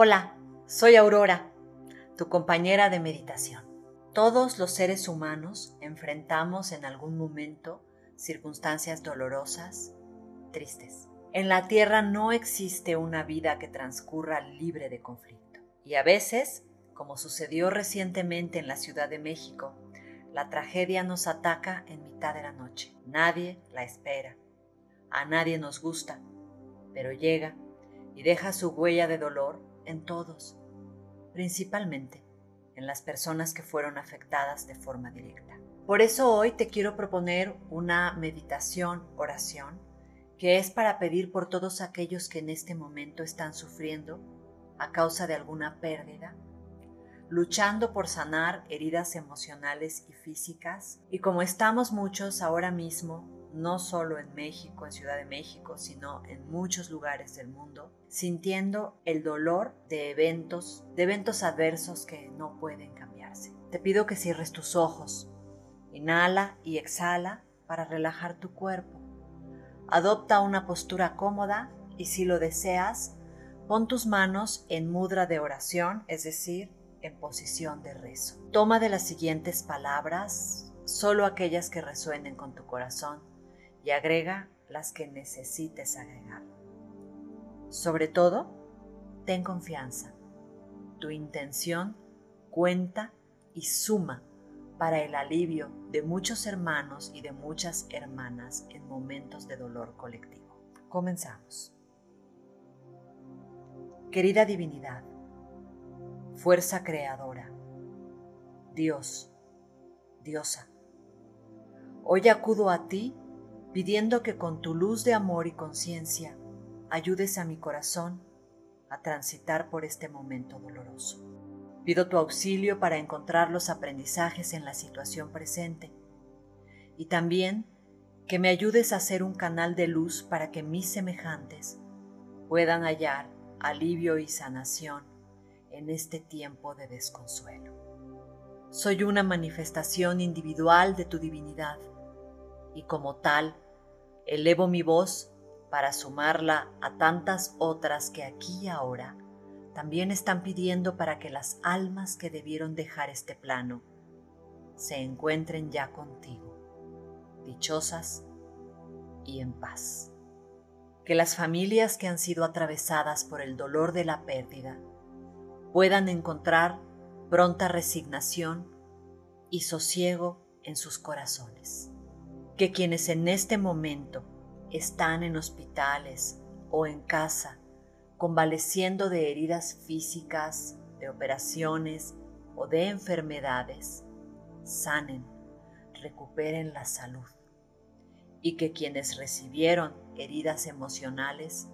Hola, soy Aurora, tu compañera de meditación. Todos los seres humanos enfrentamos en algún momento circunstancias dolorosas, tristes. En la Tierra no existe una vida que transcurra libre de conflicto. Y a veces, como sucedió recientemente en la Ciudad de México, la tragedia nos ataca en mitad de la noche. Nadie la espera. A nadie nos gusta, pero llega y deja su huella de dolor en todos, principalmente en las personas que fueron afectadas de forma directa. Por eso hoy te quiero proponer una meditación, oración, que es para pedir por todos aquellos que en este momento están sufriendo a causa de alguna pérdida, luchando por sanar heridas emocionales y físicas, y como estamos muchos ahora mismo no solo en México, en Ciudad de México, sino en muchos lugares del mundo, sintiendo el dolor de eventos, de eventos adversos que no pueden cambiarse. Te pido que cierres tus ojos, inhala y exhala para relajar tu cuerpo. Adopta una postura cómoda y si lo deseas, pon tus manos en mudra de oración, es decir, en posición de rezo. Toma de las siguientes palabras solo aquellas que resuenen con tu corazón y agrega las que necesites agregar. Sobre todo, ten confianza. Tu intención cuenta y suma para el alivio de muchos hermanos y de muchas hermanas en momentos de dolor colectivo. Comenzamos. Querida divinidad, fuerza creadora, Dios, diosa, hoy acudo a ti pidiendo que con tu luz de amor y conciencia ayudes a mi corazón a transitar por este momento doloroso. Pido tu auxilio para encontrar los aprendizajes en la situación presente y también que me ayudes a ser un canal de luz para que mis semejantes puedan hallar alivio y sanación en este tiempo de desconsuelo. Soy una manifestación individual de tu divinidad y como tal elevo mi voz para sumarla a tantas otras que aquí y ahora también están pidiendo para que las almas que debieron dejar este plano se encuentren ya contigo, dichosas y en paz. Que las familias que han sido atravesadas por el dolor de la pérdida puedan encontrar pronta resignación y sosiego en sus corazones que quienes en este momento están en hospitales o en casa, convaleciendo de heridas físicas, de operaciones o de enfermedades, sanen, recuperen la salud. Y que quienes recibieron heridas emocionales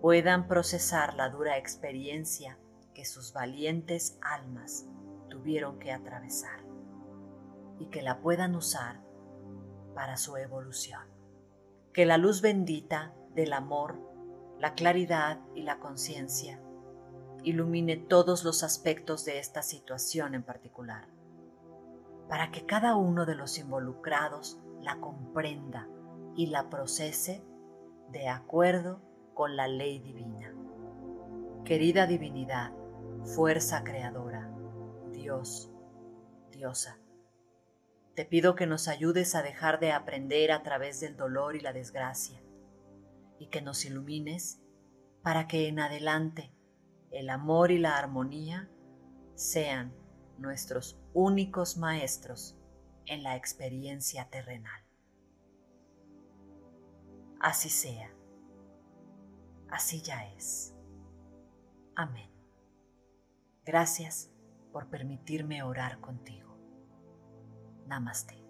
puedan procesar la dura experiencia que sus valientes almas tuvieron que atravesar y que la puedan usar para su evolución. Que la luz bendita del amor, la claridad y la conciencia ilumine todos los aspectos de esta situación en particular, para que cada uno de los involucrados la comprenda y la procese de acuerdo con la ley divina. Querida divinidad, fuerza creadora, Dios, diosa, te pido que nos ayudes a dejar de aprender a través del dolor y la desgracia, y que nos ilumines para que en adelante el amor y la armonía sean nuestros únicos maestros en la experiencia terrenal. Así sea. Así ya es. Amén. Gracias por permitirme orar contigo. नमस्ते।